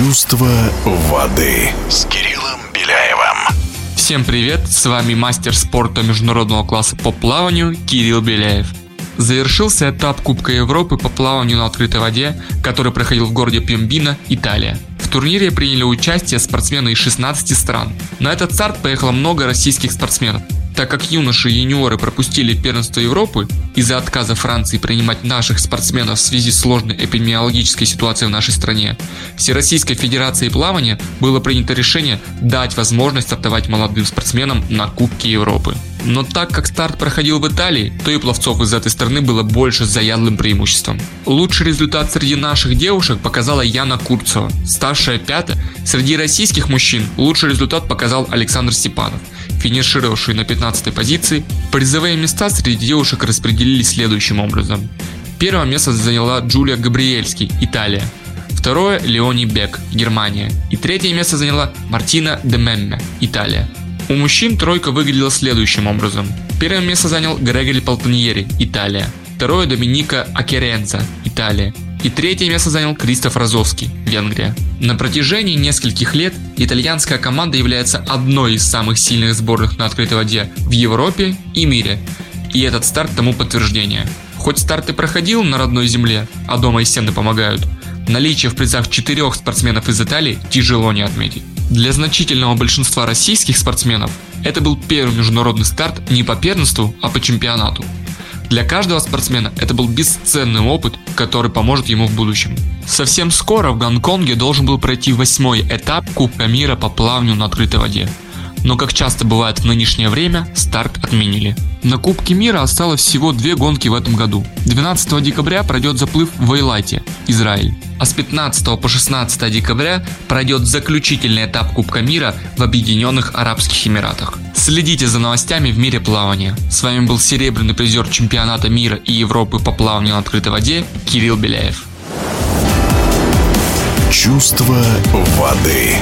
Чувство воды с Кириллом Беляевым. Всем привет, с вами мастер спорта международного класса по плаванию Кирилл Беляев. Завершился этап Кубка Европы по плаванию на открытой воде, который проходил в городе Пьембино, Италия. В турнире приняли участие спортсмены из 16 стран. На этот старт поехало много российских спортсменов. Так как юноши и юниоры пропустили первенство Европы из-за отказа Франции принимать наших спортсменов в связи с сложной эпидемиологической ситуацией в нашей стране, Всероссийской Федерацией плавания было принято решение дать возможность стартовать молодым спортсменам на Кубке Европы. Но так как старт проходил в Италии, то и пловцов из этой страны было больше с заядлым преимуществом. Лучший результат среди наших девушек показала Яна Курцева, ставшая пятая. Среди российских мужчин лучший результат показал Александр Степанов – финишировавший на 15 позиции, призовые места среди девушек распределились следующим образом. Первое место заняла Джулия Габриэльский, Италия. Второе – Леони Бек, Германия. И третье место заняла Мартина де Мемме, Италия. У мужчин тройка выглядела следующим образом. Первое место занял Грегори Полтоньери, Италия. Второе – Доминика Акеренца, Италия и третье место занял Кристоф Розовский, Венгрия. На протяжении нескольких лет итальянская команда является одной из самых сильных сборных на открытой воде в Европе и мире. И этот старт тому подтверждение. Хоть старт и проходил на родной земле, а дома и стены помогают, наличие в призах четырех спортсменов из Италии тяжело не отметить. Для значительного большинства российских спортсменов это был первый международный старт не по первенству, а по чемпионату. Для каждого спортсмена это был бесценный опыт, который поможет ему в будущем. Совсем скоро в Гонконге должен был пройти восьмой этап Кубка мира по плаванию на открытой воде но как часто бывает в нынешнее время, старт отменили. На Кубке мира осталось всего две гонки в этом году. 12 декабря пройдет заплыв в Эйлайте, Израиль. А с 15 по 16 декабря пройдет заключительный этап Кубка мира в Объединенных Арабских Эмиратах. Следите за новостями в мире плавания. С вами был серебряный призер чемпионата мира и Европы по плаванию на открытой воде Кирилл Беляев. Чувство воды.